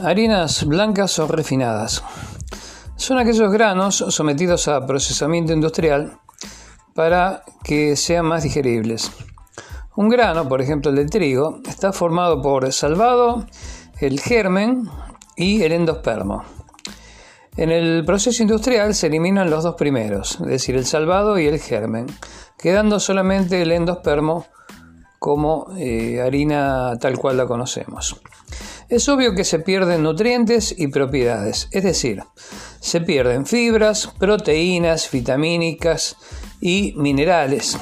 Harinas blancas o refinadas. Son aquellos granos sometidos a procesamiento industrial para que sean más digeribles. Un grano, por ejemplo el de trigo, está formado por salvado, el germen y el endospermo. En el proceso industrial se eliminan los dos primeros, es decir, el salvado y el germen, quedando solamente el endospermo como eh, harina tal cual la conocemos. Es obvio que se pierden nutrientes y propiedades, es decir, se pierden fibras, proteínas, vitamínicas y minerales.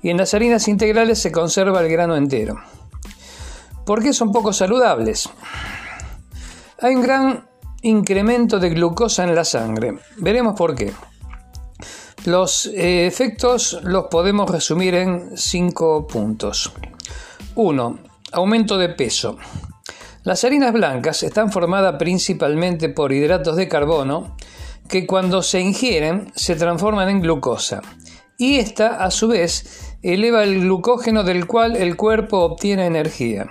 Y en las harinas integrales se conserva el grano entero. ¿Por qué son poco saludables? Hay un gran incremento de glucosa en la sangre. Veremos por qué. Los eh, efectos los podemos resumir en cinco puntos. 1. Aumento de peso. Las harinas blancas están formadas principalmente por hidratos de carbono que cuando se ingieren se transforman en glucosa y esta a su vez eleva el glucógeno del cual el cuerpo obtiene energía.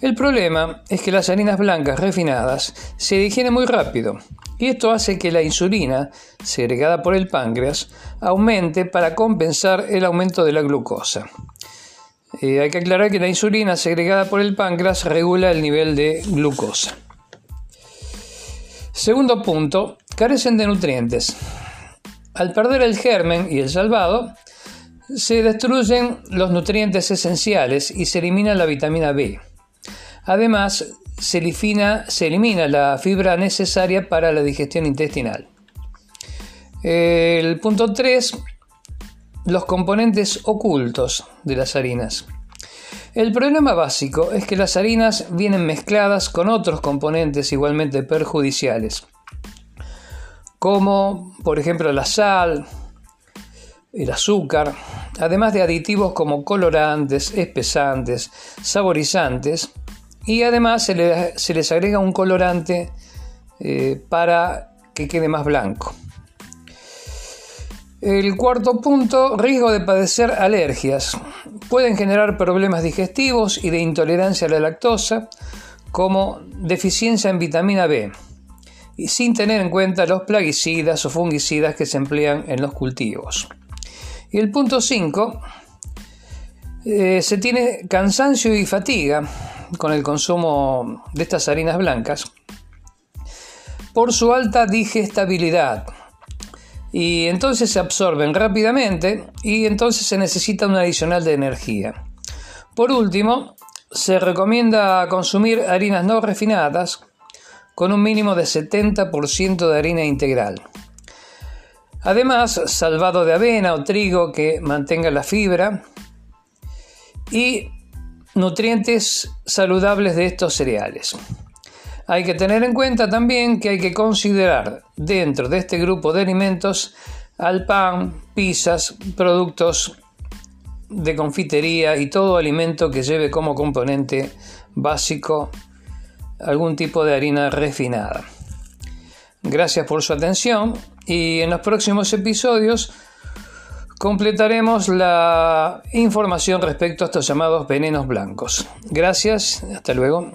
El problema es que las harinas blancas refinadas se digieren muy rápido y esto hace que la insulina, segregada por el páncreas, aumente para compensar el aumento de la glucosa. Eh, hay que aclarar que la insulina segregada por el páncreas regula el nivel de glucosa. Segundo punto, carecen de nutrientes. Al perder el germen y el salvado, se destruyen los nutrientes esenciales y se elimina la vitamina B. Además, se elimina, se elimina la fibra necesaria para la digestión intestinal. El punto 3 los componentes ocultos de las harinas. El problema básico es que las harinas vienen mezcladas con otros componentes igualmente perjudiciales, como por ejemplo la sal, el azúcar, además de aditivos como colorantes, espesantes, saborizantes, y además se, les agrega un colorante eh, para que quede más blanco. El cuarto punto, riesgo de padecer alergias. Pueden generar problemas digestivos y de intolerancia a la lactosa, como deficiencia en vitamina B, y sin tener en cuenta los plaguicidas o fungicidas que se emplean en los cultivos. Y el punto 5, eh, se tiene cansancio y fatiga con el consumo de estas harinas blancas por su alta digestibilidad y entonces se absorben rápidamente y entonces se necesita un adicional de energía. Por último, se recomienda consumir harinas no refinadas con un mínimo de 70% de harina integral. Además, salvado de avena o trigo que mantenga la fibra y nutrientes saludables de estos cereales. Hay que tener en cuenta también que hay que considerar dentro de este grupo de alimentos al pan, pizzas, productos de confitería y todo alimento que lleve como componente básico algún tipo de harina refinada. Gracias por su atención y en los próximos episodios completaremos la información respecto a estos llamados venenos blancos. Gracias, hasta luego.